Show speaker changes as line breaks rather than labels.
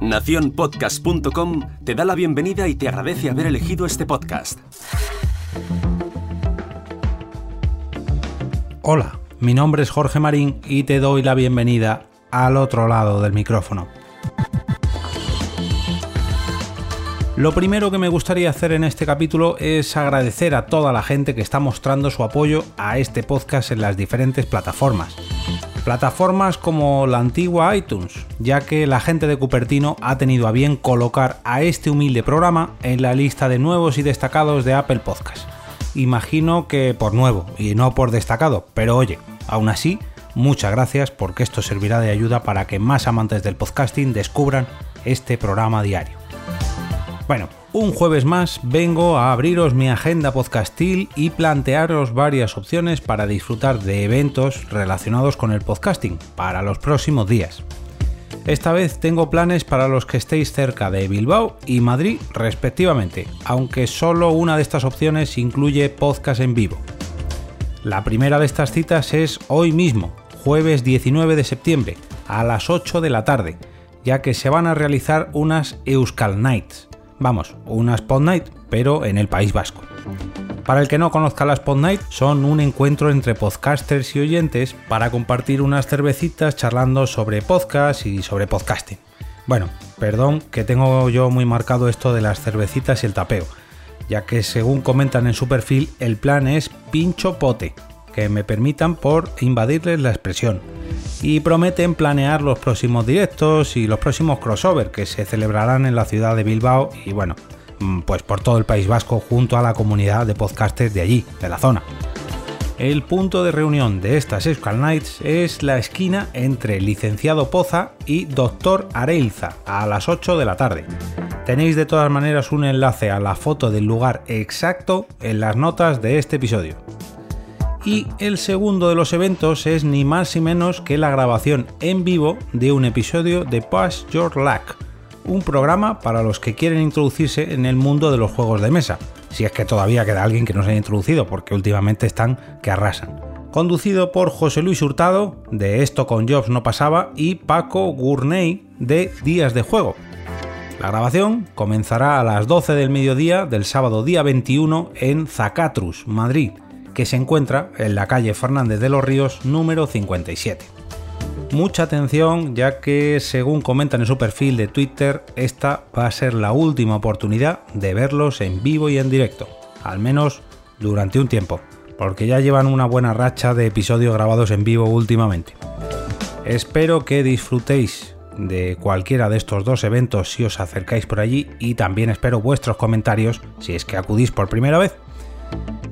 Naciónpodcast.com te da la bienvenida y te agradece haber elegido este podcast.
Hola, mi nombre es Jorge Marín y te doy la bienvenida al otro lado del micrófono. Lo primero que me gustaría hacer en este capítulo es agradecer a toda la gente que está mostrando su apoyo a este podcast en las diferentes plataformas. Plataformas como la antigua iTunes, ya que la gente de Cupertino ha tenido a bien colocar a este humilde programa en la lista de nuevos y destacados de Apple Podcast. Imagino que por nuevo y no por destacado, pero oye, aún así, muchas gracias porque esto servirá de ayuda para que más amantes del podcasting descubran este programa diario. Bueno, un jueves más vengo a abriros mi agenda podcastil y plantearos varias opciones para disfrutar de eventos relacionados con el podcasting para los próximos días. Esta vez tengo planes para los que estéis cerca de Bilbao y Madrid respectivamente, aunque solo una de estas opciones incluye podcast en vivo. La primera de estas citas es hoy mismo, jueves 19 de septiembre, a las 8 de la tarde, ya que se van a realizar unas Euskal Nights, Vamos, una Spot Night, pero en el País Vasco. Para el que no conozca la Spot Night, son un encuentro entre podcasters y oyentes para compartir unas cervecitas charlando sobre podcast y sobre podcasting. Bueno, perdón que tengo yo muy marcado esto de las cervecitas y el tapeo, ya que según comentan en su perfil, el plan es pincho pote, que me permitan por invadirles la expresión y prometen planear los próximos directos y los próximos crossover que se celebrarán en la ciudad de Bilbao y bueno, mm, pues por todo el País Vasco junto a la comunidad de podcasters de allí, de la zona. El punto de reunión de estas Euskal Nights es la esquina entre Licenciado Poza y Doctor Areilza a las 8 de la tarde. Tenéis de todas maneras un enlace a la foto del lugar exacto en las notas de este episodio. Y el segundo de los eventos es ni más ni menos que la grabación en vivo de un episodio de Pass Your Luck, un programa para los que quieren introducirse en el mundo de los juegos de mesa, si es que todavía queda alguien que no se haya introducido, porque últimamente están que arrasan. Conducido por José Luis Hurtado, de Esto con Jobs no pasaba, y Paco Gurney, de Días de Juego. La grabación comenzará a las 12 del mediodía del sábado día 21 en Zacatrus, Madrid, que se encuentra en la calle Fernández de los Ríos número 57. Mucha atención ya que según comentan en su perfil de Twitter, esta va a ser la última oportunidad de verlos en vivo y en directo, al menos durante un tiempo, porque ya llevan una buena racha de episodios grabados en vivo últimamente. Espero que disfrutéis de cualquiera de estos dos eventos si os acercáis por allí y también espero vuestros comentarios si es que acudís por primera vez.